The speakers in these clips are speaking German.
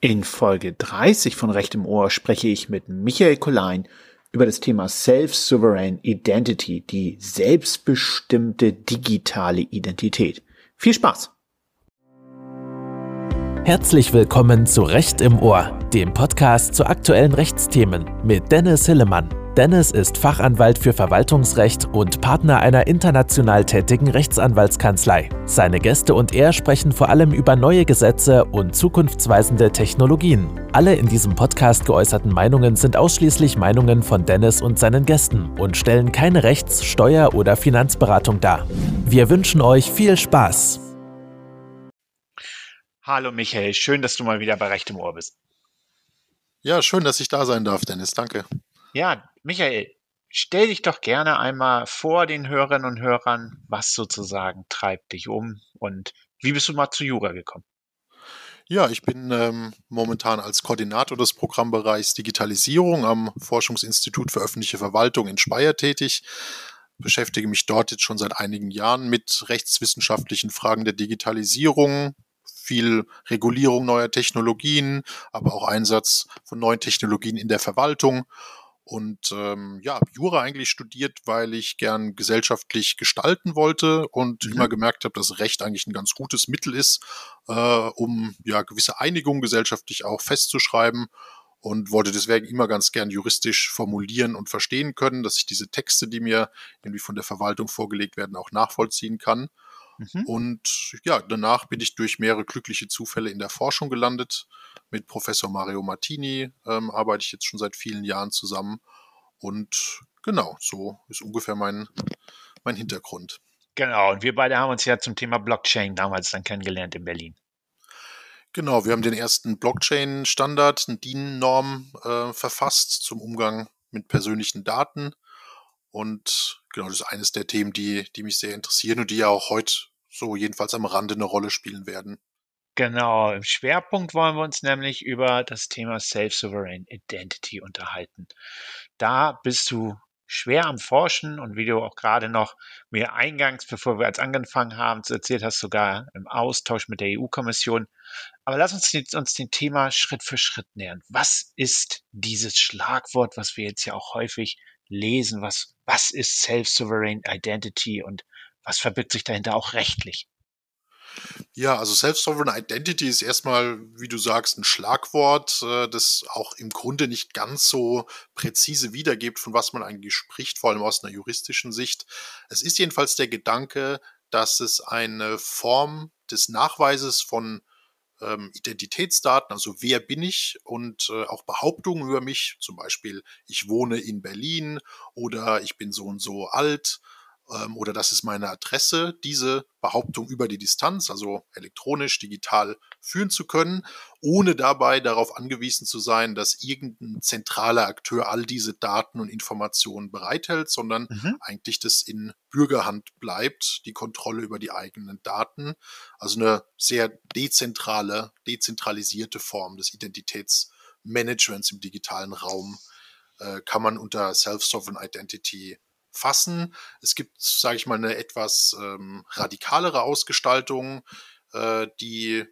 In Folge 30 von Recht im Ohr spreche ich mit Michael Kollein über das Thema Self-Sovereign Identity, die selbstbestimmte digitale Identität. Viel Spaß! Herzlich willkommen zu Recht im Ohr, dem Podcast zu aktuellen Rechtsthemen mit Dennis Hillemann. Dennis ist Fachanwalt für Verwaltungsrecht und Partner einer international tätigen Rechtsanwaltskanzlei. Seine Gäste und er sprechen vor allem über neue Gesetze und zukunftsweisende Technologien. Alle in diesem Podcast geäußerten Meinungen sind ausschließlich Meinungen von Dennis und seinen Gästen und stellen keine Rechts-, Steuer- oder Finanzberatung dar. Wir wünschen euch viel Spaß. Hallo Michael, schön, dass du mal wieder bei Recht im Ohr bist. Ja, schön, dass ich da sein darf, Dennis. Danke. Ja, Michael, stell dich doch gerne einmal vor den Hörerinnen und Hörern, was sozusagen treibt dich um und wie bist du mal zu Jura gekommen? Ja, ich bin ähm, momentan als Koordinator des Programmbereichs Digitalisierung am Forschungsinstitut für öffentliche Verwaltung in Speyer tätig. Beschäftige mich dort jetzt schon seit einigen Jahren mit rechtswissenschaftlichen Fragen der Digitalisierung, viel Regulierung neuer Technologien, aber auch Einsatz von neuen Technologien in der Verwaltung und ähm, ja, habe Jura eigentlich studiert, weil ich gern gesellschaftlich gestalten wollte und mhm. immer gemerkt habe, dass Recht eigentlich ein ganz gutes Mittel ist, äh, um ja gewisse Einigungen gesellschaftlich auch festzuschreiben und wollte deswegen immer ganz gern juristisch formulieren und verstehen können, dass ich diese Texte, die mir irgendwie von der Verwaltung vorgelegt werden, auch nachvollziehen kann. Mhm. Und ja, danach bin ich durch mehrere glückliche Zufälle in der Forschung gelandet. Mit Professor Mario Martini ähm, arbeite ich jetzt schon seit vielen Jahren zusammen. Und genau, so ist ungefähr mein, mein Hintergrund. Genau, und wir beide haben uns ja zum Thema Blockchain damals dann kennengelernt in Berlin. Genau, wir haben den ersten Blockchain-Standard, eine DIN-Norm äh, verfasst zum Umgang mit persönlichen Daten. Und genau, das ist eines der Themen, die, die mich sehr interessieren und die ja auch heute so jedenfalls am Rande eine Rolle spielen werden. Genau, im Schwerpunkt wollen wir uns nämlich über das Thema Self-Sovereign Identity unterhalten. Da bist du schwer am Forschen und wie du auch gerade noch mir eingangs, bevor wir als angefangen haben, zu erzählt hast, sogar im Austausch mit der EU-Kommission. Aber lass uns jetzt uns dem Thema Schritt für Schritt nähern. Was ist dieses Schlagwort, was wir jetzt ja auch häufig lesen? Was, was ist Self-Sovereign Identity und was verbirgt sich dahinter auch rechtlich? Ja, also Self-Sovereign Identity ist erstmal, wie du sagst, ein Schlagwort, äh, das auch im Grunde nicht ganz so präzise wiedergibt, von was man eigentlich spricht, vor allem aus einer juristischen Sicht. Es ist jedenfalls der Gedanke, dass es eine Form des Nachweises von ähm, Identitätsdaten, also wer bin ich und äh, auch Behauptungen über mich, zum Beispiel ich wohne in Berlin oder ich bin so und so alt ähm, oder das ist meine Adresse, diese Behauptung über die Distanz, also elektronisch, digital führen zu können, ohne dabei darauf angewiesen zu sein, dass irgendein zentraler Akteur all diese Daten und Informationen bereithält, sondern mhm. eigentlich das in Bürgerhand bleibt, die Kontrolle über die eigenen Daten. Also eine sehr dezentrale, dezentralisierte Form des Identitätsmanagements im digitalen Raum äh, kann man unter Self-Sovereign Identity fassen. Es gibt, sage ich mal, eine etwas ähm, radikalere Ausgestaltung, äh, die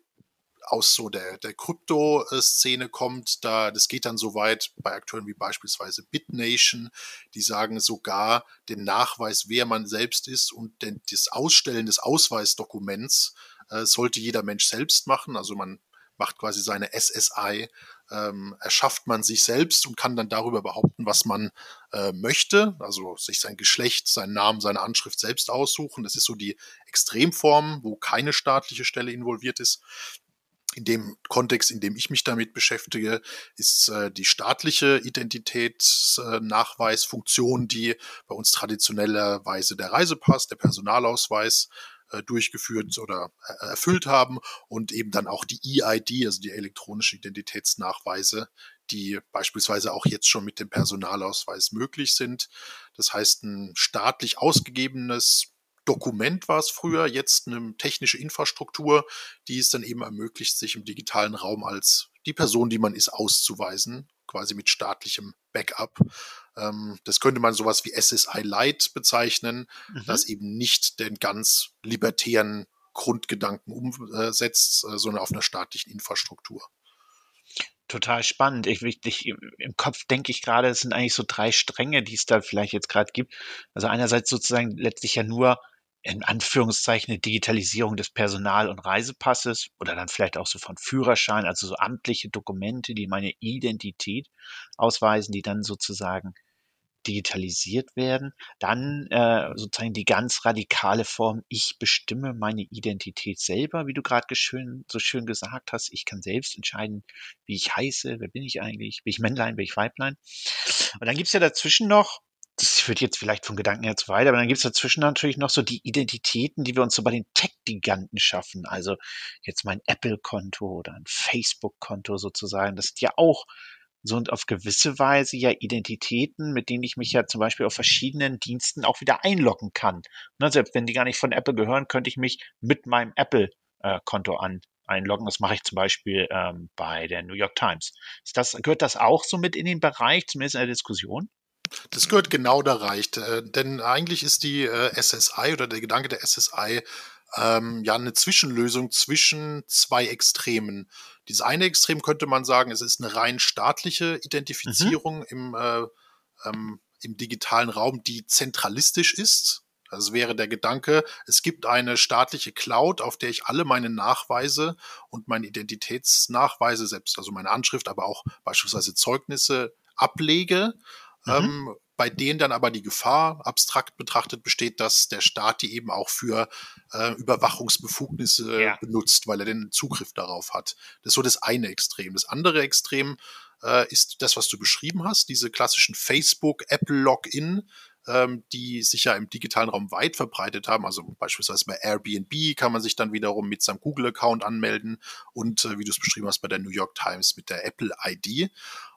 aus so der, der Krypto-Szene kommt. Da, das geht dann so weit bei Akteuren wie beispielsweise BitNation, die sagen sogar den Nachweis, wer man selbst ist und den, das Ausstellen des Ausweisdokuments äh, sollte jeder Mensch selbst machen. Also man macht quasi seine SSI ähm, erschafft man sich selbst und kann dann darüber behaupten, was man äh, möchte, also sich sein Geschlecht, seinen Namen, seine Anschrift selbst aussuchen. Das ist so die Extremform, wo keine staatliche Stelle involviert ist. In dem Kontext, in dem ich mich damit beschäftige, ist äh, die staatliche Identitätsnachweisfunktion, die bei uns traditionellerweise der Reisepass, der Personalausweis äh, durchgeführt oder äh, erfüllt haben und eben dann auch die EID, also die elektronische Identitätsnachweise, die beispielsweise auch jetzt schon mit dem Personalausweis möglich sind. Das heißt, ein staatlich ausgegebenes Dokument war es früher, jetzt eine technische Infrastruktur, die es dann eben ermöglicht, sich im digitalen Raum als die Person, die man ist, auszuweisen, quasi mit staatlichem Backup. Ähm, das könnte man sowas wie SSI Lite bezeichnen, mhm. das eben nicht den ganz libertären Grundgedanken umsetzt, äh, sondern auf einer staatlichen Infrastruktur. Total spannend. Ich, ich, Im Kopf denke ich gerade, es sind eigentlich so drei Stränge, die es da vielleicht jetzt gerade gibt. Also einerseits sozusagen letztlich ja nur in Anführungszeichen eine Digitalisierung des Personal- und Reisepasses oder dann vielleicht auch so von Führerschein, also so amtliche Dokumente, die meine Identität ausweisen, die dann sozusagen digitalisiert werden. Dann äh, sozusagen die ganz radikale Form, ich bestimme meine Identität selber, wie du gerade so schön gesagt hast. Ich kann selbst entscheiden, wie ich heiße, wer bin ich eigentlich, bin ich Männlein, bin ich Weiblein. Und dann gibt's ja dazwischen noch, das führt jetzt vielleicht vom Gedanken her zu weit, aber dann gibt's dazwischen natürlich noch so die Identitäten, die wir uns so bei den Tech-Giganten schaffen. Also jetzt mein Apple-Konto oder ein Facebook-Konto sozusagen. Das sind ja auch so und auf gewisse Weise ja Identitäten, mit denen ich mich ja zum Beispiel auf verschiedenen Diensten auch wieder einloggen kann. Ne, selbst wenn die gar nicht von Apple gehören, könnte ich mich mit meinem Apple-Konto äh, an, einloggen. Das mache ich zum Beispiel ähm, bei der New York Times. Ist das, gehört das auch so mit in den Bereich, zumindest in der Diskussion? Das gehört genau da reicht. Äh, denn eigentlich ist die äh, SSI oder der Gedanke der SSI ähm, ja eine Zwischenlösung zwischen zwei Extremen. Dieses eine Extrem könnte man sagen, es ist eine rein staatliche Identifizierung mhm. im, äh, ähm, im digitalen Raum, die zentralistisch ist. Das wäre der Gedanke, es gibt eine staatliche Cloud, auf der ich alle meine Nachweise und meine Identitätsnachweise, selbst also meine Anschrift, aber auch beispielsweise Zeugnisse ablege. Mhm. Ähm, bei denen dann aber die Gefahr abstrakt betrachtet besteht, dass der Staat die eben auch für äh, Überwachungsbefugnisse ja. benutzt, weil er den Zugriff darauf hat. Das ist so das eine Extrem. Das andere Extrem äh, ist das, was du beschrieben hast, diese klassischen Facebook, Apple Login, ähm, die sich ja im digitalen Raum weit verbreitet haben. Also beispielsweise bei Airbnb kann man sich dann wiederum mit seinem Google-Account anmelden und äh, wie du es beschrieben hast bei der New York Times mit der Apple ID.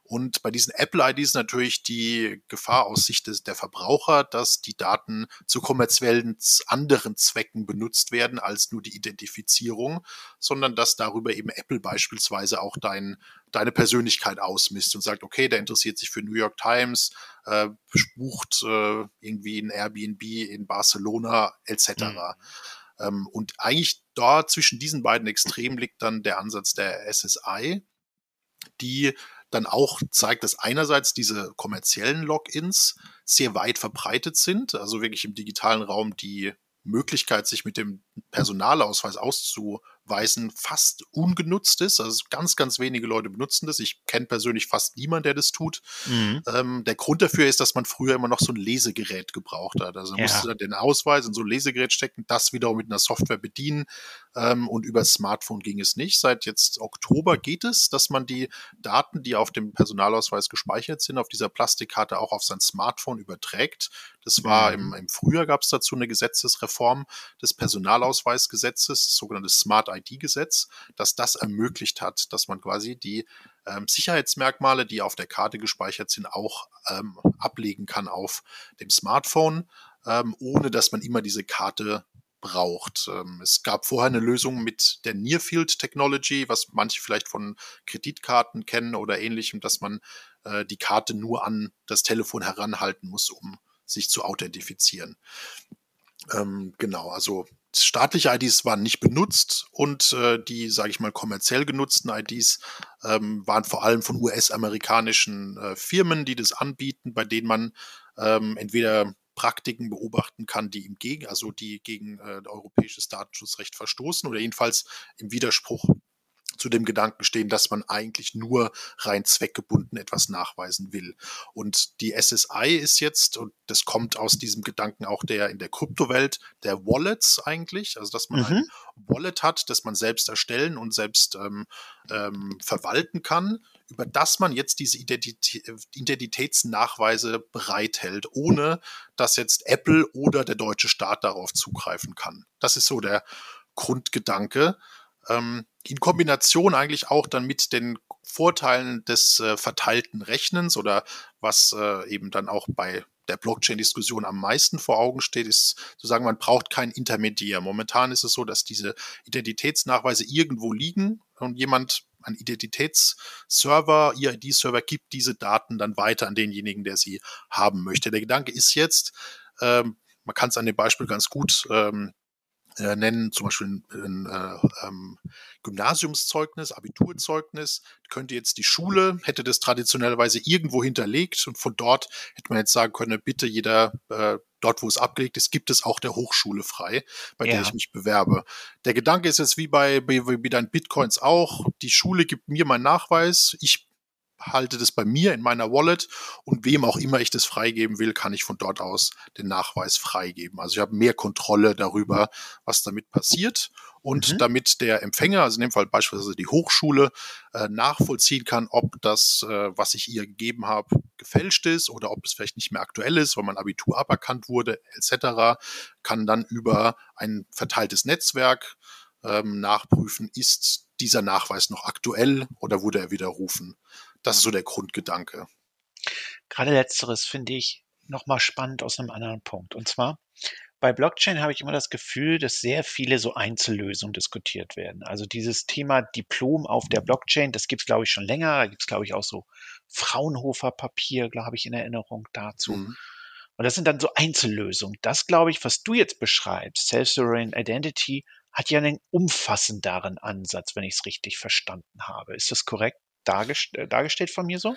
Und bei diesen Apple-IDs natürlich die Gefahr aus Sicht des, der Verbraucher, dass die Daten zu kommerziellen anderen Zwecken benutzt werden als nur die Identifizierung, sondern dass darüber eben Apple beispielsweise auch dein, deine Persönlichkeit ausmisst und sagt, okay, der interessiert sich für New York Times, äh, bucht äh, irgendwie ein Airbnb in Barcelona etc. Mhm. Ähm, und eigentlich dort zwischen diesen beiden Extremen liegt dann der Ansatz der SSI, die dann auch zeigt, dass einerseits diese kommerziellen Logins sehr weit verbreitet sind, also wirklich im digitalen Raum die Möglichkeit, sich mit dem Personalausweis auszu Weisen fast ungenutzt ist. Also ganz, ganz wenige Leute benutzen das. Ich kenne persönlich fast niemanden, der das tut. Mhm. Ähm, der Grund dafür ist, dass man früher immer noch so ein Lesegerät gebraucht hat. Also ja. musste dann den Ausweis in so ein Lesegerät stecken, das wiederum mit einer Software bedienen. Ähm, und über das Smartphone ging es nicht. Seit jetzt Oktober geht es, dass man die Daten, die auf dem Personalausweis gespeichert sind, auf dieser Plastikkarte auch auf sein Smartphone überträgt. Das war mhm. im, im Frühjahr gab es dazu eine Gesetzesreform des Personalausweisgesetzes, sogenanntes Smart ID. ID-Gesetz, dass das ermöglicht hat, dass man quasi die ähm, Sicherheitsmerkmale, die auf der Karte gespeichert sind, auch ähm, ablegen kann auf dem Smartphone, ähm, ohne dass man immer diese Karte braucht. Ähm, es gab vorher eine Lösung mit der Nearfield Technology, was manche vielleicht von Kreditkarten kennen oder ähnlichem, dass man äh, die Karte nur an das Telefon heranhalten muss, um sich zu authentifizieren. Ähm, genau, also staatliche IDs waren nicht benutzt und äh, die, sage ich mal, kommerziell genutzten IDs ähm, waren vor allem von US-amerikanischen äh, Firmen, die das anbieten, bei denen man ähm, entweder Praktiken beobachten kann, die im Gegen, also die gegen äh, europäisches Datenschutzrecht verstoßen oder jedenfalls im Widerspruch zu dem Gedanken stehen, dass man eigentlich nur rein zweckgebunden etwas nachweisen will. Und die SSI ist jetzt, und das kommt aus diesem Gedanken auch der in der Kryptowelt, der Wallets eigentlich, also dass man mhm. ein Wallet hat, das man selbst erstellen und selbst ähm, ähm, verwalten kann, über das man jetzt diese Identitä Identitätsnachweise bereithält, ohne dass jetzt Apple oder der deutsche Staat darauf zugreifen kann. Das ist so der Grundgedanke. Ähm, in Kombination eigentlich auch dann mit den Vorteilen des äh, verteilten Rechnens oder was äh, eben dann auch bei der Blockchain-Diskussion am meisten vor Augen steht, ist zu sagen, man braucht keinen Intermediär. Momentan ist es so, dass diese Identitätsnachweise irgendwo liegen und jemand, ein Identitätsserver, EID-Server gibt diese Daten dann weiter an denjenigen, der sie haben möchte. Der Gedanke ist jetzt, ähm, man kann es an dem Beispiel ganz gut ähm, äh, nennen, zum Beispiel ein, äh, ähm, Gymnasiumszeugnis, Abiturzeugnis, könnte jetzt die Schule, hätte das traditionellerweise irgendwo hinterlegt und von dort hätte man jetzt sagen können, bitte jeder, äh, dort wo es abgelegt ist, gibt es auch der Hochschule frei, bei ja. der ich mich bewerbe. Der Gedanke ist jetzt wie bei, wie, wie deinen Bitcoins auch, die Schule gibt mir meinen Nachweis, ich halte das bei mir in meiner Wallet und wem auch immer ich das freigeben will, kann ich von dort aus den Nachweis freigeben. Also ich habe mehr Kontrolle darüber, was damit passiert und mhm. damit der Empfänger, also in dem Fall beispielsweise die Hochschule, äh, nachvollziehen kann, ob das, äh, was ich ihr gegeben habe, gefälscht ist oder ob es vielleicht nicht mehr aktuell ist, weil mein Abitur aberkannt wurde, etc., kann dann über ein verteiltes Netzwerk ähm, nachprüfen, ist dieser Nachweis noch aktuell oder wurde er widerrufen. Das ist so der Grundgedanke. Gerade letzteres finde ich nochmal spannend aus einem anderen Punkt. Und zwar, bei Blockchain habe ich immer das Gefühl, dass sehr viele so Einzellösungen diskutiert werden. Also dieses Thema Diplom auf der Blockchain, das gibt es, glaube ich, schon länger. Da gibt es, glaube ich, auch so Fraunhofer-Papier, glaube ich, in Erinnerung dazu. Mhm. Und das sind dann so Einzellösungen. Das, glaube ich, was du jetzt beschreibst, Self-Sovereign Identity, hat ja einen umfassenderen Ansatz, wenn ich es richtig verstanden habe. Ist das korrekt? Dargest äh, dargestellt von mir so?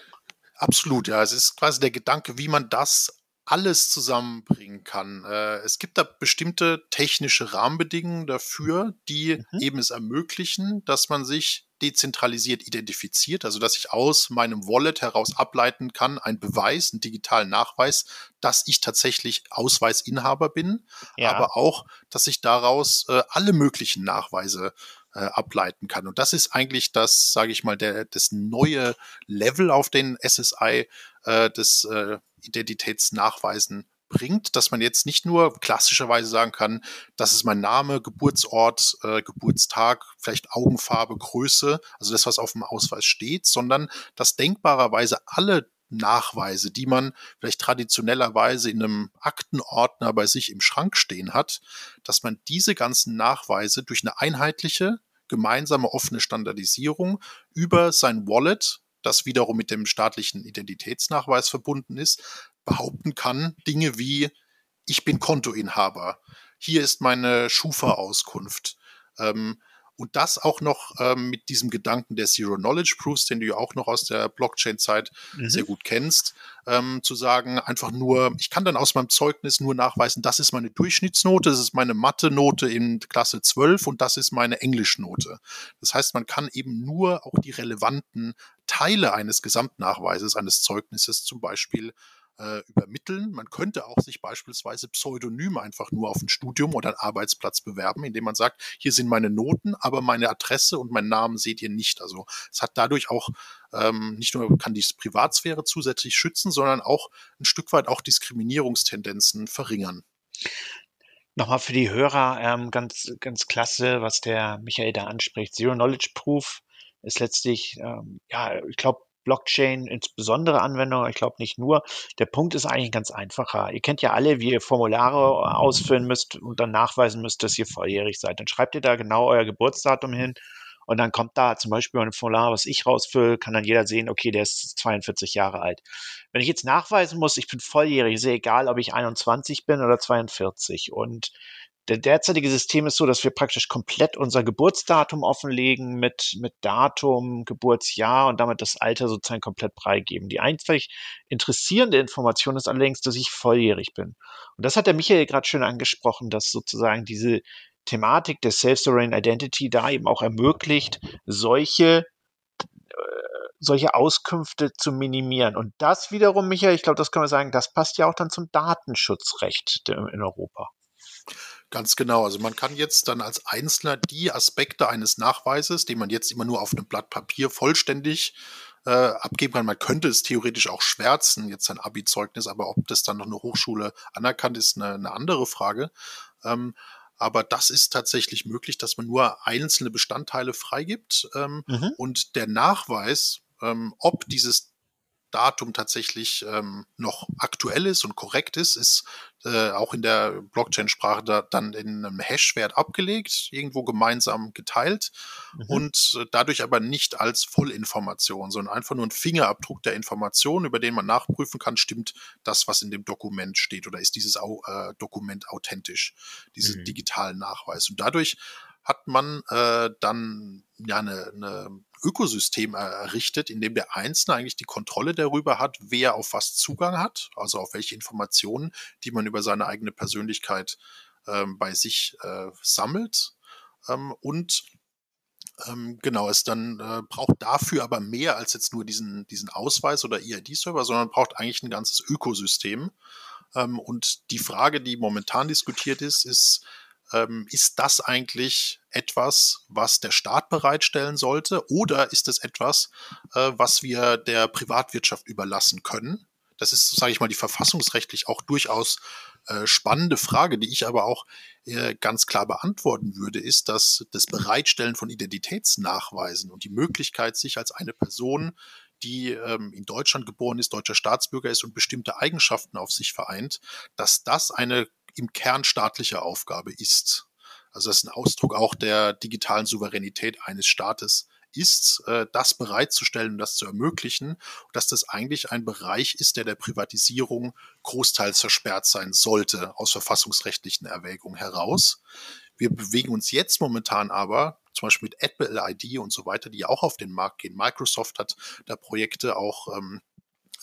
Absolut, ja. Es ist quasi der Gedanke, wie man das alles zusammenbringen kann. Äh, es gibt da bestimmte technische Rahmenbedingungen dafür, die mhm. eben es ermöglichen, dass man sich dezentralisiert identifiziert, also dass ich aus meinem Wallet heraus ableiten kann, ein Beweis, einen digitalen Nachweis, dass ich tatsächlich Ausweisinhaber bin, ja. aber auch, dass ich daraus äh, alle möglichen Nachweise äh, ableiten kann. Und das ist eigentlich das, sage ich mal, der, das neue Level auf den SSI äh, des äh, Identitätsnachweisen bringt, dass man jetzt nicht nur klassischerweise sagen kann, das ist mein Name, Geburtsort, äh, Geburtstag, vielleicht Augenfarbe, Größe, also das, was auf dem Ausweis steht, sondern dass denkbarerweise alle Nachweise, die man vielleicht traditionellerweise in einem Aktenordner bei sich im Schrank stehen hat, dass man diese ganzen Nachweise durch eine einheitliche, gemeinsame offene Standardisierung über sein Wallet, das wiederum mit dem staatlichen Identitätsnachweis verbunden ist, behaupten kann, Dinge wie ich bin Kontoinhaber, hier ist meine Schufa-Auskunft, ähm, und das auch noch ähm, mit diesem Gedanken der Zero Knowledge Proofs, den du ja auch noch aus der Blockchain-Zeit mhm. sehr gut kennst, ähm, zu sagen, einfach nur, ich kann dann aus meinem Zeugnis nur nachweisen, das ist meine Durchschnittsnote, das ist meine Mathe-Note in Klasse 12 und das ist meine Englischnote. Das heißt, man kann eben nur auch die relevanten Teile eines Gesamtnachweises, eines Zeugnisses zum Beispiel äh, übermitteln. Man könnte auch sich beispielsweise pseudonym einfach nur auf ein Studium oder einen Arbeitsplatz bewerben, indem man sagt, hier sind meine Noten, aber meine Adresse und meinen Namen seht ihr nicht. Also es hat dadurch auch ähm, nicht nur kann die Privatsphäre zusätzlich schützen, sondern auch ein Stück weit auch Diskriminierungstendenzen verringern. Nochmal für die Hörer ähm, ganz, ganz klasse, was der Michael da anspricht. Zero Knowledge Proof ist letztlich, ähm, ja, ich glaube, Blockchain insbesondere Anwendungen, ich glaube nicht nur. Der Punkt ist eigentlich ganz einfacher. Ihr kennt ja alle, wie ihr Formulare ausfüllen müsst und dann nachweisen müsst, dass ihr volljährig seid. Dann schreibt ihr da genau euer Geburtsdatum hin und dann kommt da zum Beispiel ein Formular, was ich rausfülle, kann dann jeder sehen, okay, der ist 42 Jahre alt. Wenn ich jetzt nachweisen muss, ich bin volljährig, ist ja egal, ob ich 21 bin oder 42. Und der derzeitige System ist so, dass wir praktisch komplett unser Geburtsdatum offenlegen mit, mit Datum, Geburtsjahr und damit das Alter sozusagen komplett freigeben. Die einzig interessierende Information ist allerdings, dass ich volljährig bin. Und das hat der Michael gerade schön angesprochen, dass sozusagen diese Thematik der Self-Sovereign Identity da eben auch ermöglicht, solche äh, solche Auskünfte zu minimieren. Und das wiederum, Michael, ich glaube, das können wir sagen, das passt ja auch dann zum Datenschutzrecht in Europa. Ganz genau. Also man kann jetzt dann als Einzelner die Aspekte eines Nachweises, den man jetzt immer nur auf einem Blatt Papier vollständig äh, abgeben kann. Man könnte es theoretisch auch schwärzen, jetzt ein Abi-Zeugnis, aber ob das dann noch eine Hochschule anerkannt ist, eine, eine andere Frage. Ähm, aber das ist tatsächlich möglich, dass man nur einzelne Bestandteile freigibt ähm, mhm. und der Nachweis, ähm, ob dieses Datum tatsächlich ähm, noch aktuell ist und korrekt ist, ist äh, auch in der Blockchain-Sprache da, dann in einem Hash-Wert abgelegt, irgendwo gemeinsam geteilt mhm. und äh, dadurch aber nicht als Vollinformation, sondern einfach nur ein Fingerabdruck der Information, über den man nachprüfen kann, stimmt das, was in dem Dokument steht oder ist dieses äh, Dokument authentisch, diesen mhm. digitalen Nachweis. Und dadurch hat man äh, dann ja eine, eine Ökosystem errichtet, in dem der Einzelne eigentlich die Kontrolle darüber hat, wer auf was Zugang hat, also auf welche Informationen, die man über seine eigene Persönlichkeit ähm, bei sich äh, sammelt. Ähm, und ähm, genau, es dann äh, braucht dafür aber mehr als jetzt nur diesen, diesen Ausweis oder EID-Server, sondern braucht eigentlich ein ganzes Ökosystem. Ähm, und die Frage, die momentan diskutiert ist, ist, ähm, ist das eigentlich etwas, was der Staat bereitstellen sollte oder ist es etwas, äh, was wir der Privatwirtschaft überlassen können? Das ist, sage ich mal, die verfassungsrechtlich auch durchaus äh, spannende Frage, die ich aber auch äh, ganz klar beantworten würde, ist, dass das Bereitstellen von Identitätsnachweisen und die Möglichkeit, sich als eine Person die ähm, in Deutschland geboren ist, deutscher Staatsbürger ist und bestimmte Eigenschaften auf sich vereint, dass das eine im Kern staatliche Aufgabe ist. Also das ist ein Ausdruck auch der digitalen Souveränität eines Staates ist, äh, das bereitzustellen das zu ermöglichen, dass das eigentlich ein Bereich ist, der der Privatisierung großteils versperrt sein sollte, aus verfassungsrechtlichen Erwägungen heraus. Wir bewegen uns jetzt momentan aber, zum Beispiel mit Apple ID und so weiter, die auch auf den Markt gehen. Microsoft hat da Projekte auch ähm,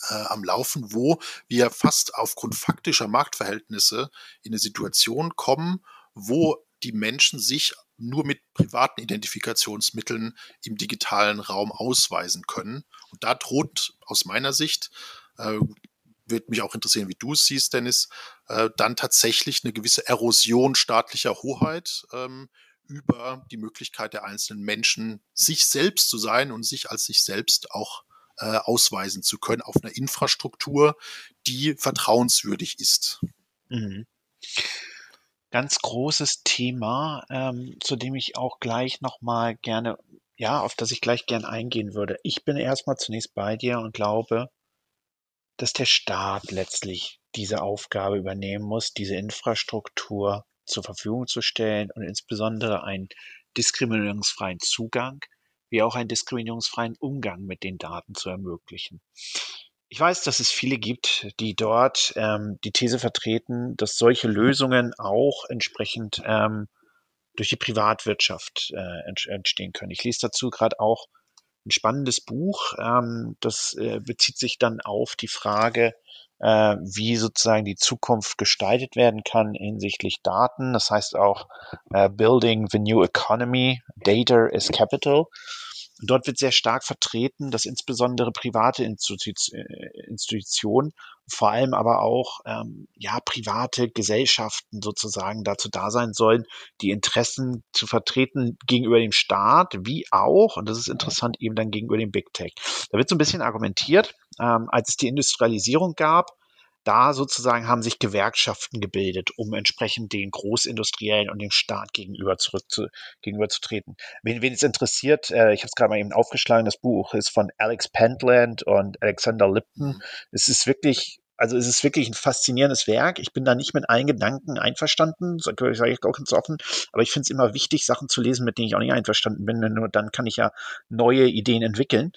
äh, am Laufen, wo wir fast aufgrund faktischer Marktverhältnisse in eine Situation kommen, wo die Menschen sich nur mit privaten Identifikationsmitteln im digitalen Raum ausweisen können. Und da droht aus meiner Sicht, äh, wird mich auch interessieren, wie du es siehst, Dennis, äh, dann tatsächlich eine gewisse Erosion staatlicher Hoheit ähm, über die Möglichkeit der einzelnen Menschen, sich selbst zu sein und sich als sich selbst auch äh, ausweisen zu können auf einer Infrastruktur, die vertrauenswürdig ist. Mhm. Ganz großes Thema, ähm, zu dem ich auch gleich nochmal gerne, ja, auf das ich gleich gern eingehen würde. Ich bin erstmal zunächst bei dir und glaube, dass der Staat letztlich diese Aufgabe übernehmen muss, diese Infrastruktur zur Verfügung zu stellen und insbesondere einen diskriminierungsfreien Zugang wie auch einen diskriminierungsfreien Umgang mit den Daten zu ermöglichen. Ich weiß, dass es viele gibt, die dort ähm, die These vertreten, dass solche Lösungen auch entsprechend ähm, durch die Privatwirtschaft äh, entstehen können. Ich lese dazu gerade auch ein spannendes Buch. Ähm, das äh, bezieht sich dann auf die Frage, äh, wie sozusagen die Zukunft gestaltet werden kann hinsichtlich Daten. Das heißt auch äh, Building the New Economy, Data is Capital. Dort wird sehr stark vertreten, dass insbesondere private äh, Institutionen vor allem aber auch ähm, ja private Gesellschaften sozusagen dazu da sein sollen, die Interessen zu vertreten gegenüber dem Staat, wie auch, und das ist interessant, eben dann gegenüber dem Big Tech. Da wird so ein bisschen argumentiert, ähm, als es die Industrialisierung gab, da sozusagen haben sich Gewerkschaften gebildet, um entsprechend den Großindustriellen und dem Staat gegenüber zurück zu, gegenüberzutreten. Wen, wen es interessiert, äh, ich habe es gerade mal eben aufgeschlagen, das Buch ist von Alex Pentland und Alexander Lipton. Mhm. Es ist wirklich also es ist wirklich ein faszinierendes Werk. Ich bin da nicht mit allen Gedanken einverstanden, sage ich auch ganz offen, aber ich finde es immer wichtig, Sachen zu lesen, mit denen ich auch nicht einverstanden bin, denn nur dann kann ich ja neue Ideen entwickeln.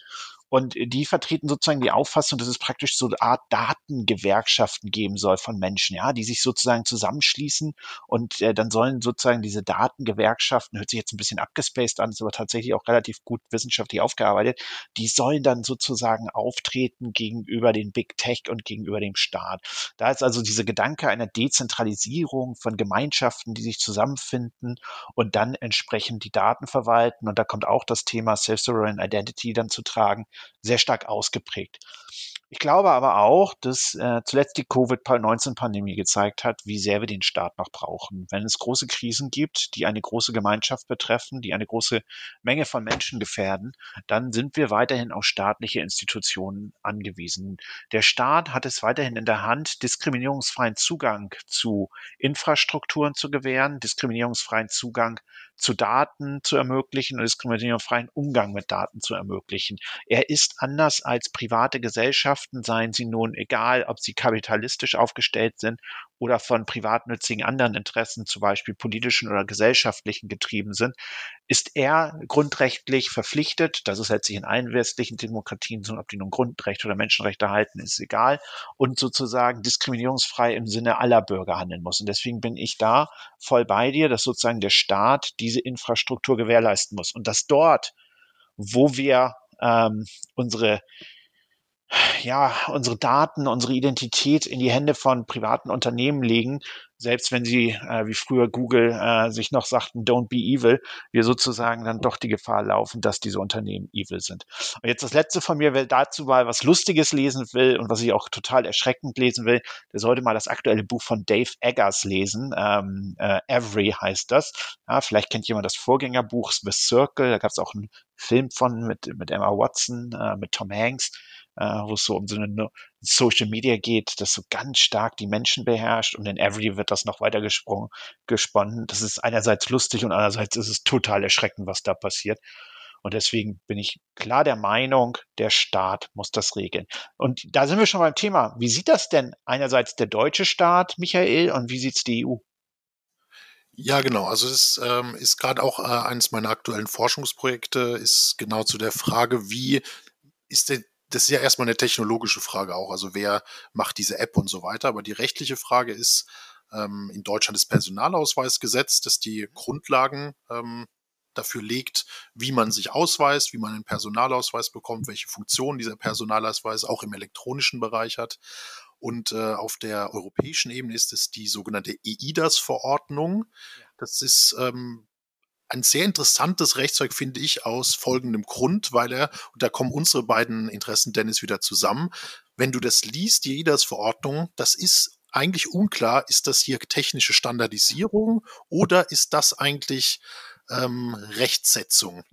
Und die vertreten sozusagen die Auffassung, dass es praktisch so eine Art Datengewerkschaften geben soll von Menschen, ja, die sich sozusagen zusammenschließen und äh, dann sollen sozusagen diese Datengewerkschaften, hört sich jetzt ein bisschen abgespaced an, ist aber tatsächlich auch relativ gut wissenschaftlich aufgearbeitet, die sollen dann sozusagen auftreten gegenüber den Big Tech und gegenüber dem Staat. Da ist also dieser Gedanke einer Dezentralisierung von Gemeinschaften, die sich zusammenfinden und dann entsprechend die Daten verwalten. Und da kommt auch das Thema Self-Sovereign Identity dann zu tragen sehr stark ausgeprägt. Ich glaube aber auch, dass äh, zuletzt die Covid-19-Pandemie gezeigt hat, wie sehr wir den Staat noch brauchen. Wenn es große Krisen gibt, die eine große Gemeinschaft betreffen, die eine große Menge von Menschen gefährden, dann sind wir weiterhin auf staatliche Institutionen angewiesen. Der Staat hat es weiterhin in der Hand, diskriminierungsfreien Zugang zu Infrastrukturen zu gewähren, diskriminierungsfreien Zugang zu Daten zu ermöglichen und diskriminierungsfreien Umgang mit Daten zu ermöglichen. Er ist anders als private Gesellschaft Gesellschaften, seien sie nun egal, ob sie kapitalistisch aufgestellt sind oder von privatnützigen anderen Interessen, zum Beispiel politischen oder gesellschaftlichen getrieben sind, ist er grundrechtlich verpflichtet, das ist letztlich in allen westlichen Demokratien so, ob die nun Grundrechte oder Menschenrechte halten, ist egal, und sozusagen diskriminierungsfrei im Sinne aller Bürger handeln muss. Und deswegen bin ich da voll bei dir, dass sozusagen der Staat diese Infrastruktur gewährleisten muss. Und dass dort, wo wir ähm, unsere ja, unsere Daten, unsere Identität in die Hände von privaten Unternehmen legen, selbst wenn sie, äh, wie früher Google, äh, sich noch sagten, don't be evil, wir sozusagen dann doch die Gefahr laufen, dass diese Unternehmen evil sind. Und jetzt das letzte von mir, wer dazu mal was Lustiges lesen will und was ich auch total erschreckend lesen will, der sollte mal das aktuelle Buch von Dave Eggers lesen. Ähm, äh, Every heißt das. Ja, vielleicht kennt jemand das Vorgängerbuch The Circle. Da gab es auch einen Film von mit, mit Emma Watson, äh, mit Tom Hanks äh, wo es so um so eine Social Media geht, das so ganz stark die Menschen beherrscht und in Every wird das noch weiter gesprungen, gesponnen. Das ist einerseits lustig und andererseits ist es total erschreckend, was da passiert. Und deswegen bin ich klar der Meinung, der Staat muss das regeln. Und da sind wir schon beim Thema. Wie sieht das denn einerseits der deutsche Staat, Michael, und wie sieht es die EU? Ja, genau. Also es ähm, ist gerade auch äh, eines meiner aktuellen Forschungsprojekte, ist genau zu der Frage, wie ist denn das ist ja erstmal eine technologische Frage auch. Also wer macht diese App und so weiter. Aber die rechtliche Frage ist, ähm, in Deutschland das Personalausweisgesetz, das die Grundlagen ähm, dafür legt, wie man sich ausweist, wie man einen Personalausweis bekommt, welche Funktionen dieser Personalausweis auch im elektronischen Bereich hat. Und äh, auf der europäischen Ebene ist es die sogenannte EIDAS-Verordnung. Das ist ähm, ein sehr interessantes Rechtszeug, finde ich, aus folgendem Grund, weil er, und da kommen unsere beiden Interessen, Dennis, wieder zusammen. Wenn du das liest, die EIDAS-Verordnung, das ist eigentlich unklar, ist das hier technische Standardisierung oder ist das eigentlich ähm, Rechtsetzung?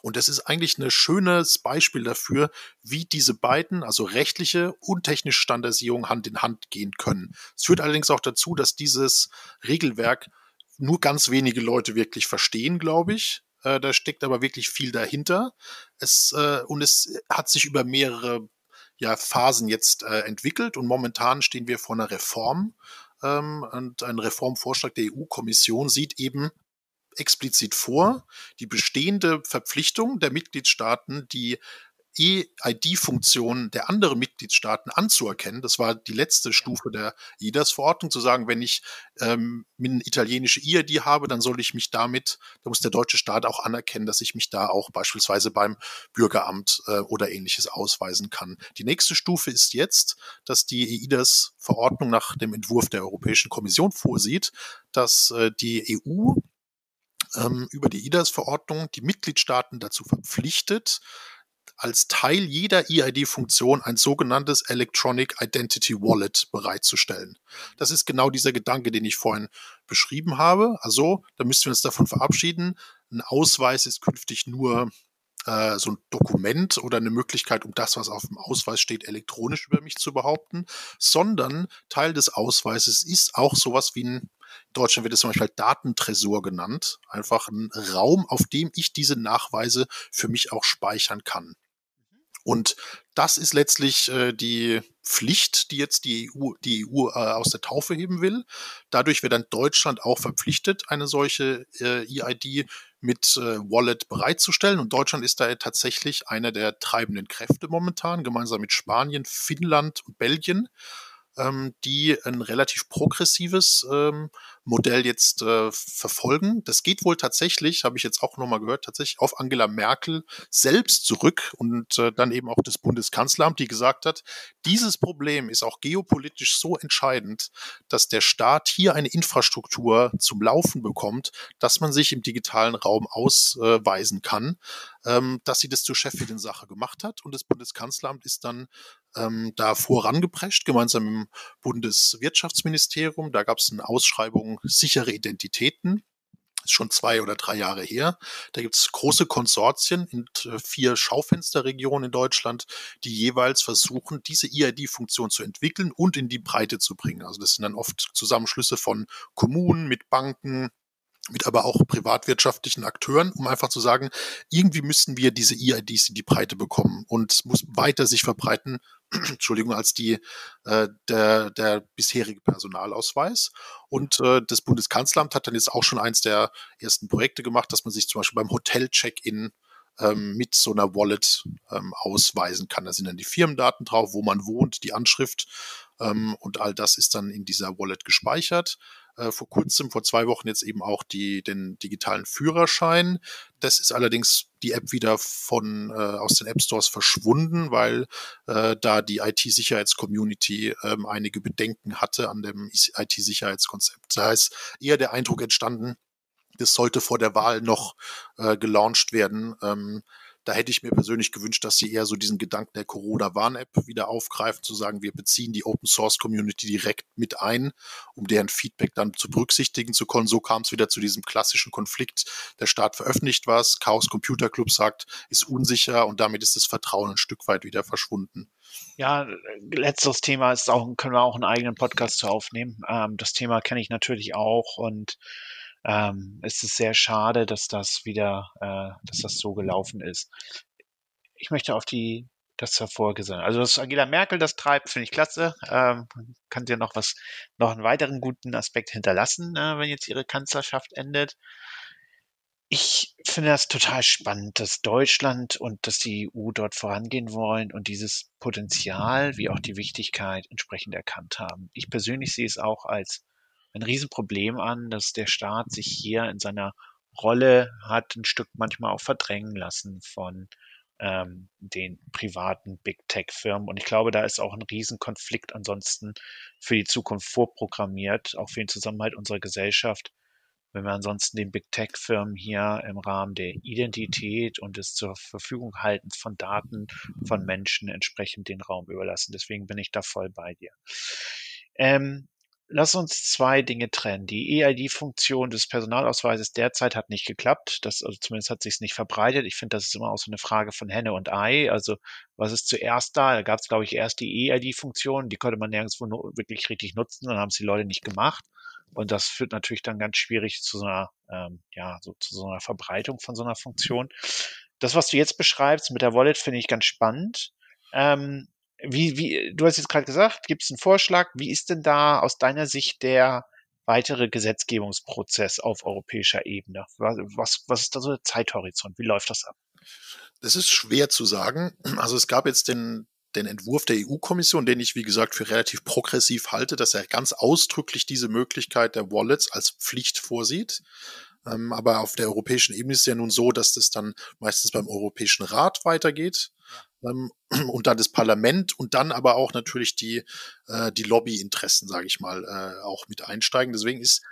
Und das ist eigentlich ein schönes Beispiel dafür, wie diese beiden, also rechtliche und technische Standardisierung Hand in Hand gehen können. Es führt allerdings auch dazu, dass dieses Regelwerk nur ganz wenige Leute wirklich verstehen, glaube ich. Äh, da steckt aber wirklich viel dahinter. Es, äh, und es hat sich über mehrere ja, Phasen jetzt äh, entwickelt und momentan stehen wir vor einer Reform. Ähm, und ein Reformvorschlag der EU-Kommission sieht eben explizit vor, die bestehende Verpflichtung der Mitgliedstaaten, die EID-Funktionen der anderen Mitgliedstaaten anzuerkennen. Das war die letzte Stufe der EIDAS-Verordnung, zu sagen, wenn ich ähm, eine italienische EID habe, dann soll ich mich damit, da muss der deutsche Staat auch anerkennen, dass ich mich da auch beispielsweise beim Bürgeramt äh, oder ähnliches ausweisen kann. Die nächste Stufe ist jetzt, dass die EIDAS-Verordnung nach dem Entwurf der Europäischen Kommission vorsieht, dass äh, die EU ähm, über die EIDAS-Verordnung die Mitgliedstaaten dazu verpflichtet, als Teil jeder EID-Funktion ein sogenanntes Electronic Identity Wallet bereitzustellen. Das ist genau dieser Gedanke, den ich vorhin beschrieben habe. Also, da müssten wir uns davon verabschieden. Ein Ausweis ist künftig nur äh, so ein Dokument oder eine Möglichkeit, um das, was auf dem Ausweis steht, elektronisch über mich zu behaupten, sondern Teil des Ausweises ist auch sowas wie ein in Deutschland wird es zum Beispiel Datentresor genannt. Einfach ein Raum, auf dem ich diese Nachweise für mich auch speichern kann. Und das ist letztlich äh, die Pflicht, die jetzt die EU, die EU äh, aus der Taufe heben will. Dadurch wird dann Deutschland auch verpflichtet, eine solche äh, EID mit äh, Wallet bereitzustellen. Und Deutschland ist da tatsächlich einer der treibenden Kräfte momentan, gemeinsam mit Spanien, Finnland und Belgien ähm, die ein relativ progressives ähm, Modell jetzt äh, verfolgen. Das geht wohl tatsächlich, habe ich jetzt auch nochmal gehört, tatsächlich auf Angela Merkel selbst zurück und äh, dann eben auch das Bundeskanzleramt, die gesagt hat, dieses Problem ist auch geopolitisch so entscheidend, dass der Staat hier eine Infrastruktur zum Laufen bekommt, dass man sich im digitalen Raum ausweisen kann, ähm, dass sie das zur Chefin-Sache gemacht hat und das Bundeskanzleramt ist dann ähm, da vorangeprescht, gemeinsam im Bundeswirtschaftsministerium. Da gab es eine Ausschreibung sichere Identitäten. Ist schon zwei oder drei Jahre her. Da gibt es große Konsortien in äh, vier Schaufensterregionen in Deutschland, die jeweils versuchen, diese EID-Funktion zu entwickeln und in die Breite zu bringen. Also das sind dann oft Zusammenschlüsse von Kommunen mit Banken, mit aber auch privatwirtschaftlichen Akteuren, um einfach zu sagen, irgendwie müssten wir diese EIDs in die Breite bekommen und muss weiter sich verbreiten, Entschuldigung, als die äh, der, der bisherige Personalausweis. Und äh, das Bundeskanzleramt hat dann jetzt auch schon eins der ersten Projekte gemacht, dass man sich zum Beispiel beim Hotel-Check-In ähm, mit so einer Wallet ähm, ausweisen kann. Da sind dann die Firmendaten drauf, wo man wohnt, die Anschrift ähm, und all das ist dann in dieser Wallet gespeichert. Äh, vor kurzem, vor zwei Wochen jetzt eben auch die, den digitalen Führerschein. Das ist allerdings die App wieder von äh, aus den App Stores verschwunden, weil äh, da die IT-Sicherheitscommunity ähm, einige Bedenken hatte an dem IT-Sicherheitskonzept. Da ist eher der Eindruck entstanden, das sollte vor der Wahl noch äh, gelauncht werden. Ähm, da hätte ich mir persönlich gewünscht, dass sie eher so diesen Gedanken der Corona-Warn-App wieder aufgreifen, zu sagen, wir beziehen die Open-Source-Community direkt mit ein, um deren Feedback dann zu berücksichtigen zu können. So kam es wieder zu diesem klassischen Konflikt. Der Staat veröffentlicht was, Chaos Computer Club sagt, ist unsicher und damit ist das Vertrauen ein Stück weit wieder verschwunden. Ja, letztes Thema ist auch, können wir auch einen eigenen Podcast zu aufnehmen. Ähm, das Thema kenne ich natürlich auch und ähm, es ist sehr schade, dass das wieder, äh, dass das so gelaufen ist. Ich möchte auf die das hervorgesehen. Also, dass Angela Merkel das treibt, finde ich klasse. Ähm, kann sie noch was, noch einen weiteren guten Aspekt hinterlassen, äh, wenn jetzt ihre Kanzlerschaft endet. Ich finde das total spannend, dass Deutschland und dass die EU dort vorangehen wollen und dieses Potenzial wie auch die Wichtigkeit entsprechend erkannt haben. Ich persönlich sehe es auch als ein Riesenproblem an, dass der Staat sich hier in seiner Rolle hat ein Stück manchmal auch verdrängen lassen von ähm, den privaten Big Tech Firmen. Und ich glaube, da ist auch ein Riesenkonflikt ansonsten für die Zukunft vorprogrammiert, auch für den Zusammenhalt unserer Gesellschaft, wenn wir ansonsten den Big Tech Firmen hier im Rahmen der Identität und des zur Verfügung haltens von Daten von Menschen entsprechend den Raum überlassen. Deswegen bin ich da voll bei dir. Ähm, Lass uns zwei Dinge trennen. Die EID-Funktion des Personalausweises derzeit hat nicht geklappt. Das, also zumindest hat sich nicht verbreitet. Ich finde, das ist immer auch so eine Frage von Henne und Ei. Also was ist zuerst da? Da gab es, glaube ich, erst die EID-Funktion. Die konnte man nirgendwo wirklich richtig nutzen. Dann haben es die Leute nicht gemacht. Und das führt natürlich dann ganz schwierig zu so einer, ähm, ja, so zu so einer Verbreitung von so einer Funktion. Das, was du jetzt beschreibst mit der Wallet, finde ich ganz spannend. Ähm, wie, wie, du hast jetzt gerade gesagt, gibt es einen Vorschlag. Wie ist denn da aus deiner Sicht der weitere Gesetzgebungsprozess auf europäischer Ebene? Was, was ist da so der Zeithorizont? Wie läuft das ab? Das ist schwer zu sagen. Also es gab jetzt den, den Entwurf der EU-Kommission, den ich, wie gesagt, für relativ progressiv halte, dass er ganz ausdrücklich diese Möglichkeit der Wallets als Pflicht vorsieht. Ähm, aber auf der europäischen Ebene ist es ja nun so, dass das dann meistens beim Europäischen Rat weitergeht ähm, und dann das Parlament und dann aber auch natürlich die, äh, die Lobbyinteressen, sage ich mal, äh, auch mit einsteigen. Deswegen ist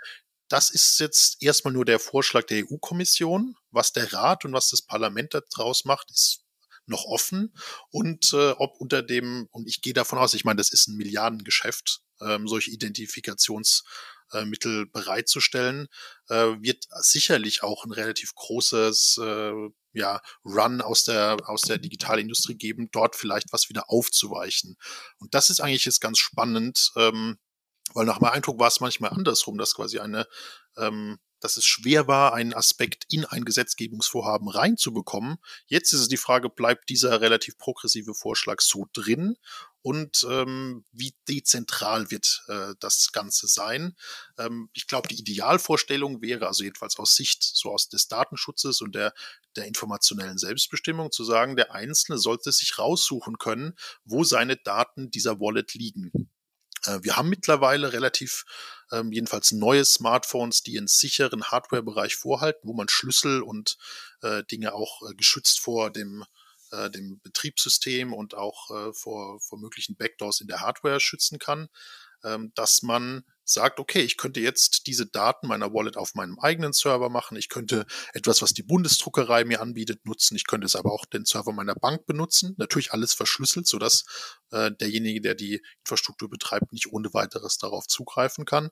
das ist jetzt erstmal nur der Vorschlag der EU-Kommission. Was der Rat und was das Parlament daraus macht, ist noch offen. Und äh, ob unter dem, und ich gehe davon aus, ich meine, das ist ein Milliardengeschäft, ähm, solche Identifikationsmittel bereitzustellen, äh, wird sicherlich auch ein relativ großes äh, ja, Run aus der, aus der Digitalindustrie geben, dort vielleicht was wieder aufzuweichen. Und das ist eigentlich jetzt ganz spannend, ähm, weil nach meinem Eindruck war es manchmal andersrum, dass quasi eine, ähm, dass es schwer war, einen Aspekt in ein Gesetzgebungsvorhaben reinzubekommen. Jetzt ist es die Frage, bleibt dieser relativ progressive Vorschlag so drin und ähm, wie dezentral wird äh, das Ganze sein. Ähm, ich glaube, die Idealvorstellung wäre, also jedenfalls aus Sicht so aus des Datenschutzes und der, der informationellen Selbstbestimmung, zu sagen, der Einzelne sollte sich raussuchen können, wo seine Daten dieser Wallet liegen. Äh, wir haben mittlerweile relativ ähm, jedenfalls neue Smartphones, die einen sicheren Hardware-Bereich vorhalten, wo man Schlüssel und äh, Dinge auch äh, geschützt vor dem äh, dem Betriebssystem und auch äh, vor, vor möglichen Backdoors in der Hardware schützen kann, ähm, dass man sagt, okay, ich könnte jetzt diese Daten meiner Wallet auf meinem eigenen Server machen. Ich könnte etwas, was die Bundesdruckerei mir anbietet, nutzen. Ich könnte es aber auch den Server meiner Bank benutzen. Natürlich alles verschlüsselt, sodass äh, derjenige, der die Infrastruktur betreibt, nicht ohne weiteres darauf zugreifen kann.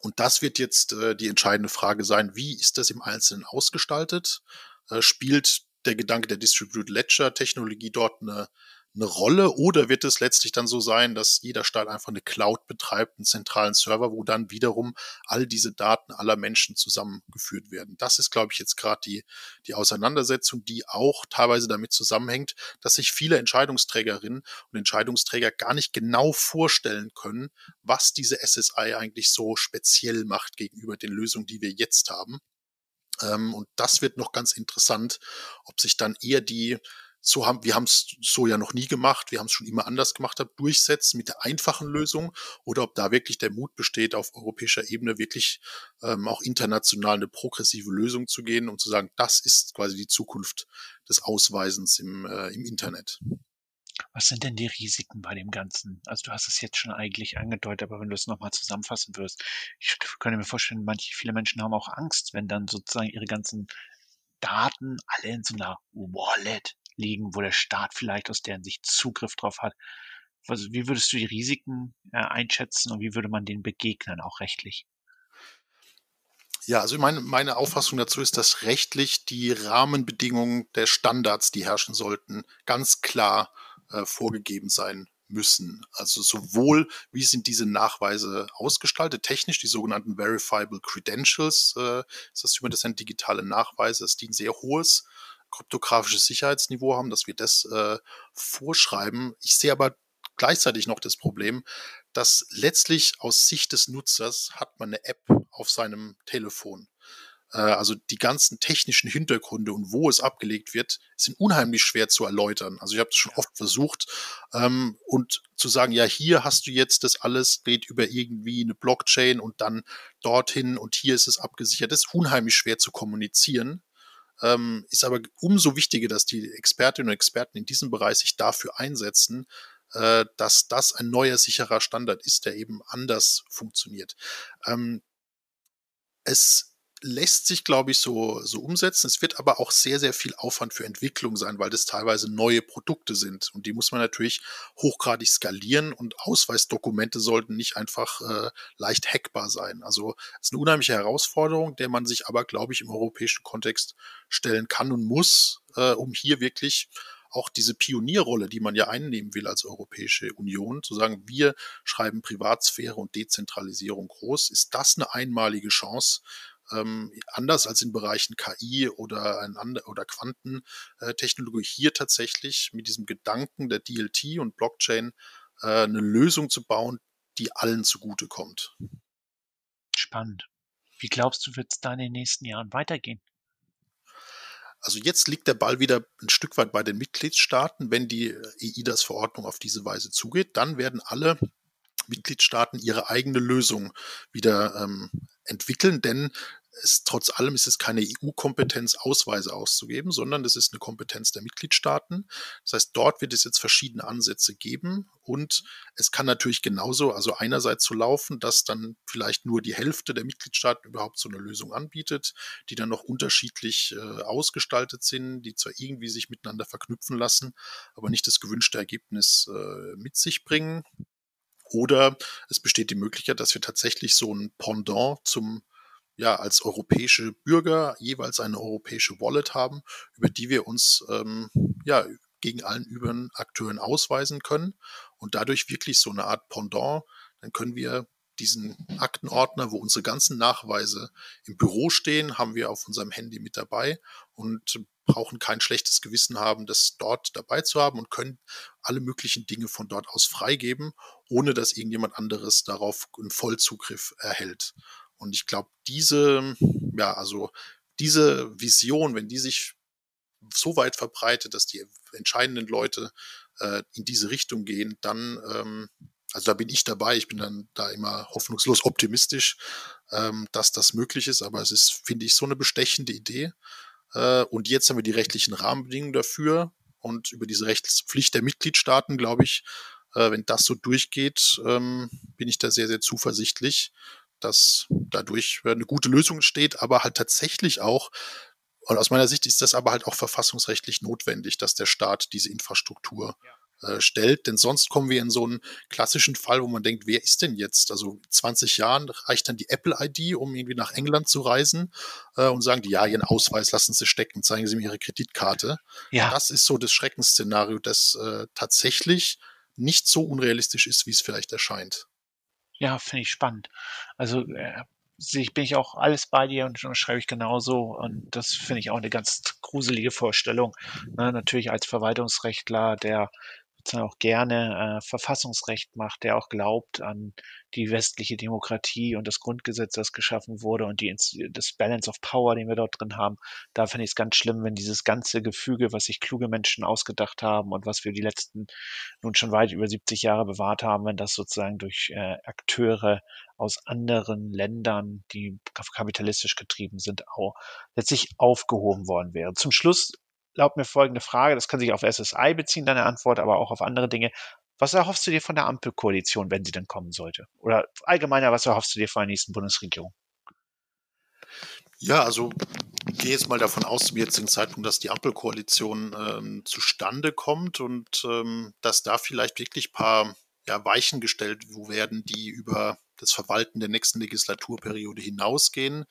Und das wird jetzt äh, die entscheidende Frage sein, wie ist das im Einzelnen ausgestaltet? Äh, spielt der Gedanke der Distributed Ledger Technologie dort eine, eine Rolle oder wird es letztlich dann so sein, dass jeder Staat einfach eine Cloud betreibt, einen zentralen Server, wo dann wiederum all diese Daten aller Menschen zusammengeführt werden? Das ist, glaube ich, jetzt gerade die, die Auseinandersetzung, die auch teilweise damit zusammenhängt, dass sich viele Entscheidungsträgerinnen und Entscheidungsträger gar nicht genau vorstellen können, was diese SSI eigentlich so speziell macht gegenüber den Lösungen, die wir jetzt haben. Ähm, und das wird noch ganz interessant, ob sich dann eher die so haben, wir haben es so ja noch nie gemacht, wir haben es schon immer anders gemacht, haben, durchsetzen mit der einfachen Lösung oder ob da wirklich der Mut besteht, auf europäischer Ebene wirklich ähm, auch international eine progressive Lösung zu gehen und zu sagen, das ist quasi die Zukunft des Ausweisens im, äh, im Internet. Was sind denn die Risiken bei dem Ganzen? Also du hast es jetzt schon eigentlich angedeutet, aber wenn du es nochmal zusammenfassen wirst, ich könnte mir vorstellen, manche, viele Menschen haben auch Angst, wenn dann sozusagen ihre ganzen Daten alle in so einer Wallet liegen, wo der Staat vielleicht aus deren Sicht Zugriff drauf hat. Also wie würdest du die Risiken äh, einschätzen und wie würde man denen begegnen, auch rechtlich? Ja, also meine, meine Auffassung dazu ist, dass rechtlich die Rahmenbedingungen der Standards, die herrschen sollten, ganz klar äh, vorgegeben sein müssen. Also sowohl, wie sind diese Nachweise ausgestaltet, technisch, die sogenannten Verifiable Credentials, äh, ist das das sind digitale Nachweise, die ein sehr hohes kryptografisches Sicherheitsniveau haben, dass wir das äh, vorschreiben. Ich sehe aber gleichzeitig noch das Problem, dass letztlich aus Sicht des Nutzers hat man eine App auf seinem Telefon. Äh, also die ganzen technischen Hintergründe und wo es abgelegt wird, sind unheimlich schwer zu erläutern. Also ich habe es schon oft versucht ähm, und zu sagen, ja, hier hast du jetzt das alles, geht über irgendwie eine Blockchain und dann dorthin und hier ist es abgesichert. Das ist unheimlich schwer zu kommunizieren. Ähm, ist aber umso wichtiger, dass die Expertinnen und Experten in diesem Bereich sich dafür einsetzen, äh, dass das ein neuer sicherer Standard ist, der eben anders funktioniert. Ähm, es lässt sich, glaube ich, so, so umsetzen. Es wird aber auch sehr, sehr viel Aufwand für Entwicklung sein, weil das teilweise neue Produkte sind. Und die muss man natürlich hochgradig skalieren und Ausweisdokumente sollten nicht einfach äh, leicht hackbar sein. Also es ist eine unheimliche Herausforderung, der man sich aber, glaube ich, im europäischen Kontext stellen kann und muss, äh, um hier wirklich auch diese Pionierrolle, die man ja einnehmen will als Europäische Union, zu sagen, wir schreiben Privatsphäre und Dezentralisierung groß, ist das eine einmalige Chance, ähm, anders als in Bereichen KI oder, ein oder Quantentechnologie hier tatsächlich mit diesem Gedanken der DLT und Blockchain äh, eine Lösung zu bauen, die allen zugutekommt. Spannend. Wie glaubst du, wird es da in den nächsten Jahren weitergehen? Also jetzt liegt der Ball wieder ein Stück weit bei den Mitgliedstaaten. Wenn die EIDAS-Verordnung auf diese Weise zugeht, dann werden alle Mitgliedstaaten ihre eigene Lösung wieder ähm, entwickeln, denn es, trotz allem ist es keine EU-Kompetenz, Ausweise auszugeben, sondern es ist eine Kompetenz der Mitgliedstaaten. Das heißt, dort wird es jetzt verschiedene Ansätze geben und es kann natürlich genauso, also einerseits so laufen, dass dann vielleicht nur die Hälfte der Mitgliedstaaten überhaupt so eine Lösung anbietet, die dann noch unterschiedlich äh, ausgestaltet sind, die zwar irgendwie sich miteinander verknüpfen lassen, aber nicht das gewünschte Ergebnis äh, mit sich bringen. Oder es besteht die Möglichkeit, dass wir tatsächlich so ein Pendant zum ja, als europäische Bürger jeweils eine europäische Wallet haben, über die wir uns ähm, ja, gegen allen übrigen Akteuren ausweisen können und dadurch wirklich so eine Art Pendant, dann können wir diesen Aktenordner, wo unsere ganzen Nachweise im Büro stehen, haben wir auf unserem Handy mit dabei und brauchen kein schlechtes Gewissen haben, das dort dabei zu haben und können alle möglichen Dinge von dort aus freigeben, ohne dass irgendjemand anderes darauf einen Vollzugriff erhält. Und ich glaube, diese, ja, also diese Vision, wenn die sich so weit verbreitet, dass die entscheidenden Leute äh, in diese Richtung gehen, dann, ähm, also da bin ich dabei, ich bin dann da immer hoffnungslos optimistisch, ähm, dass das möglich ist, aber es ist, finde ich, so eine bestechende Idee. Äh, und jetzt haben wir die rechtlichen Rahmenbedingungen dafür. Und über diese Rechtspflicht der Mitgliedstaaten, glaube ich, äh, wenn das so durchgeht, ähm, bin ich da sehr, sehr zuversichtlich, dass dadurch eine gute Lösung entsteht, aber halt tatsächlich auch, und aus meiner Sicht ist das aber halt auch verfassungsrechtlich notwendig, dass der Staat diese Infrastruktur äh, stellt. Denn sonst kommen wir in so einen klassischen Fall, wo man denkt, wer ist denn jetzt? Also 20 Jahren reicht dann die Apple-ID, um irgendwie nach England zu reisen äh, und sagen die, ja, ihren Ausweis lassen Sie stecken, zeigen Sie mir Ihre Kreditkarte. Ja. Das ist so das Schreckensszenario, das äh, tatsächlich nicht so unrealistisch ist, wie es vielleicht erscheint. Ja, finde ich spannend. Also äh, ich, bin ich auch alles bei dir und schreibe ich genauso. Und das finde ich auch eine ganz gruselige Vorstellung. Ne, natürlich als Verwaltungsrechtler, der auch gerne äh, Verfassungsrecht macht, der auch glaubt an die westliche Demokratie und das Grundgesetz, das geschaffen wurde und die, das Balance of Power, den wir dort drin haben. Da finde ich es ganz schlimm, wenn dieses ganze Gefüge, was sich kluge Menschen ausgedacht haben und was wir die letzten nun schon weit über 70 Jahre bewahrt haben, wenn das sozusagen durch äh, Akteure aus anderen Ländern, die kapitalistisch getrieben sind, auch letztlich aufgehoben worden wäre. Zum Schluss erlaubt mir folgende Frage, das kann sich auf SSI beziehen, deine Antwort, aber auch auf andere Dinge. Was erhoffst du dir von der Ampelkoalition, wenn sie denn kommen sollte? Oder allgemeiner, was erhoffst du dir von der nächsten Bundesregierung? Ja, also ich gehe jetzt mal davon aus, zum jetzigen Zeitpunkt, dass die Ampelkoalition ähm, zustande kommt und ähm, dass da vielleicht wirklich paar ja, Weichen gestellt werden, die über das Verwalten der nächsten Legislaturperiode hinausgehen.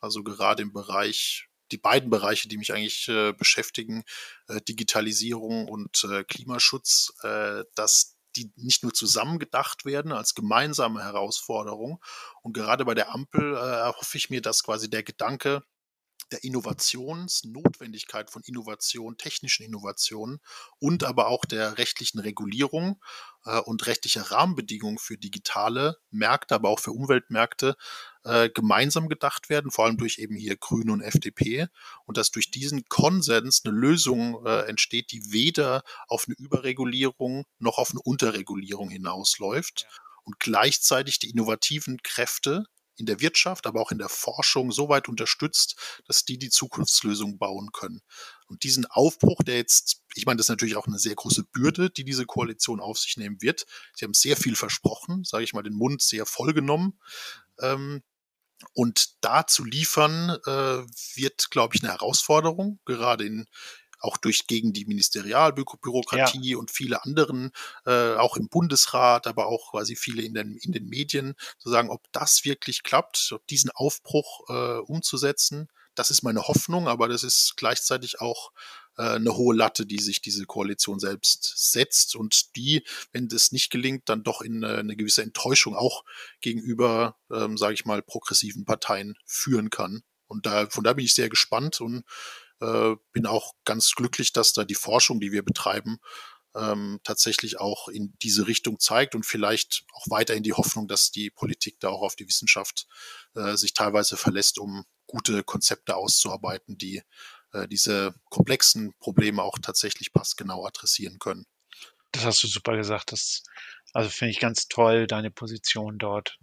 Also gerade im Bereich die beiden Bereiche, die mich eigentlich äh, beschäftigen, äh, Digitalisierung und äh, Klimaschutz, äh, dass die nicht nur zusammen gedacht werden als gemeinsame Herausforderung. Und gerade bei der Ampel äh, erhoffe ich mir, dass quasi der Gedanke, der Innovationsnotwendigkeit von Innovation, technischen Innovationen und aber auch der rechtlichen Regulierung äh, und rechtlicher Rahmenbedingungen für digitale Märkte, aber auch für Umweltmärkte äh, gemeinsam gedacht werden, vor allem durch eben hier Grüne und FDP und dass durch diesen Konsens eine Lösung äh, entsteht, die weder auf eine Überregulierung noch auf eine Unterregulierung hinausläuft. Ja. Und gleichzeitig die innovativen Kräfte in der Wirtschaft, aber auch in der Forschung so weit unterstützt, dass die die Zukunftslösung bauen können. Und diesen Aufbruch, der jetzt, ich meine, das ist natürlich auch eine sehr große Bürde, die diese Koalition auf sich nehmen wird. Sie haben sehr viel versprochen, sage ich mal, den Mund sehr voll genommen. Ähm, und da zu liefern, äh, wird, glaube ich, eine Herausforderung, gerade in, auch durch gegen die Ministerialbürokratie ja. und viele anderen, äh, auch im Bundesrat, aber auch quasi viele in den, in den Medien, zu sagen, ob das wirklich klappt, ob diesen Aufbruch äh, umzusetzen. Das ist meine Hoffnung, aber das ist gleichzeitig auch äh, eine hohe Latte, die sich diese Koalition selbst setzt und die, wenn das nicht gelingt, dann doch in äh, eine gewisse Enttäuschung auch gegenüber, ähm, sage ich mal, progressiven Parteien führen kann. Und da, von da bin ich sehr gespannt und äh, bin auch ganz glücklich, dass da die Forschung, die wir betreiben, ähm, tatsächlich auch in diese Richtung zeigt und vielleicht auch weiter in die Hoffnung, dass die Politik da auch auf die Wissenschaft äh, sich teilweise verlässt, um gute Konzepte auszuarbeiten, die äh, diese komplexen Probleme auch tatsächlich passgenau adressieren können. Das hast du super gesagt. Das also finde ich ganz toll, deine Position dort.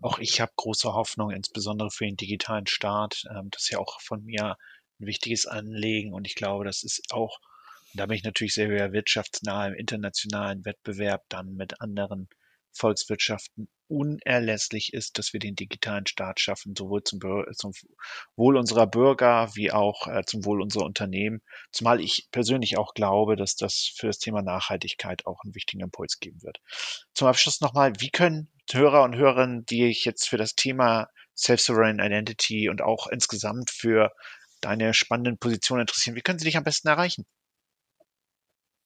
Auch ich habe große Hoffnung, insbesondere für den digitalen Staat. Ähm, das ist ja auch von mir ein wichtiges Anliegen und ich glaube, das ist auch, da bin ich natürlich sehr, wirtschaftsnah im internationalen Wettbewerb dann mit anderen Volkswirtschaften unerlässlich ist, dass wir den digitalen Staat schaffen, sowohl zum, zum Wohl unserer Bürger wie auch äh, zum Wohl unserer Unternehmen. Zumal ich persönlich auch glaube, dass das für das Thema Nachhaltigkeit auch einen wichtigen Impuls geben wird. Zum Abschluss nochmal, wie können Hörer und Hörerinnen, die ich jetzt für das Thema Self-Sovereign Identity und auch insgesamt für deine spannenden Positionen interessieren, wie können sie dich am besten erreichen?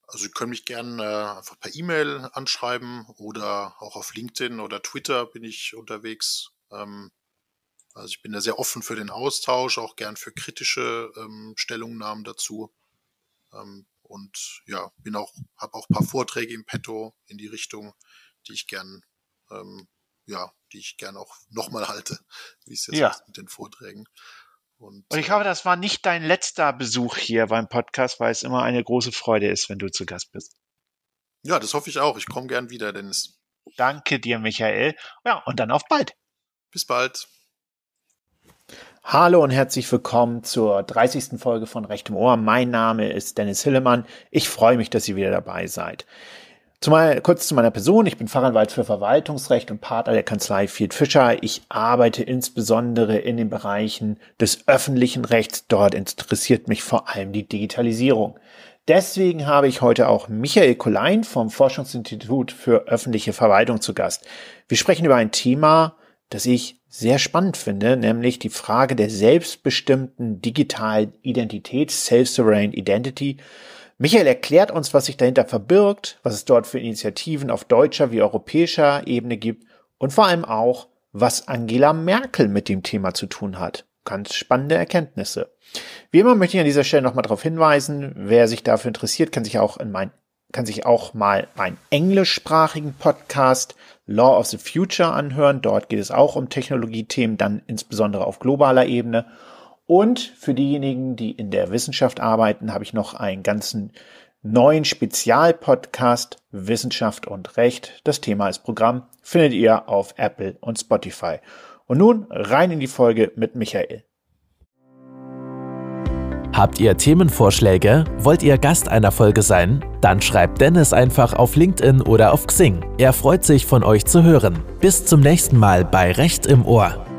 Also Sie können mich gerne äh, einfach per E-Mail anschreiben oder auch auf LinkedIn oder Twitter bin ich unterwegs. Ähm, also ich bin da sehr offen für den Austausch, auch gern für kritische ähm, Stellungnahmen dazu. Ähm, und ja, bin auch, habe auch ein paar Vorträge im Petto in die Richtung, die ich gern, ähm, ja, die ich gern auch nochmal halte, wie es jetzt ja. mit den Vorträgen. Und, und, ich hoffe, das war nicht dein letzter Besuch hier beim Podcast, weil es immer eine große Freude ist, wenn du zu Gast bist. Ja, das hoffe ich auch. Ich komme gern wieder, Dennis. Danke dir, Michael. Ja, und dann auf bald. Bis bald. Hallo und herzlich willkommen zur 30. Folge von Recht im Ohr. Mein Name ist Dennis Hillemann. Ich freue mich, dass ihr wieder dabei seid. Zumal, kurz zu meiner Person. Ich bin Fachanwalt für Verwaltungsrecht und Partner der Kanzlei Field Fischer. Ich arbeite insbesondere in den Bereichen des öffentlichen Rechts. Dort interessiert mich vor allem die Digitalisierung. deswegen habe ich heute auch Michael Kolein vom Forschungsinstitut für öffentliche Verwaltung zu Gast. Wir sprechen über ein Thema, das ich sehr spannend finde, nämlich die Frage der selbstbestimmten digitalen Identität, Self-Sovereign Identity. Michael erklärt uns, was sich dahinter verbirgt, was es dort für Initiativen auf deutscher wie europäischer Ebene gibt und vor allem auch, was Angela Merkel mit dem Thema zu tun hat. Ganz spannende Erkenntnisse. Wie immer möchte ich an dieser Stelle nochmal darauf hinweisen, wer sich dafür interessiert, kann sich auch in mein, kann sich auch mal meinen englischsprachigen Podcast Law of the Future anhören. Dort geht es auch um Technologiethemen, dann insbesondere auf globaler Ebene. Und für diejenigen, die in der Wissenschaft arbeiten, habe ich noch einen ganzen neuen Spezialpodcast Wissenschaft und Recht. Das Thema ist Programm findet ihr auf Apple und Spotify. Und nun rein in die Folge mit Michael. Habt ihr Themenvorschläge? Wollt ihr Gast einer Folge sein? Dann schreibt Dennis einfach auf LinkedIn oder auf Xing. Er freut sich von euch zu hören. Bis zum nächsten Mal bei Recht im Ohr.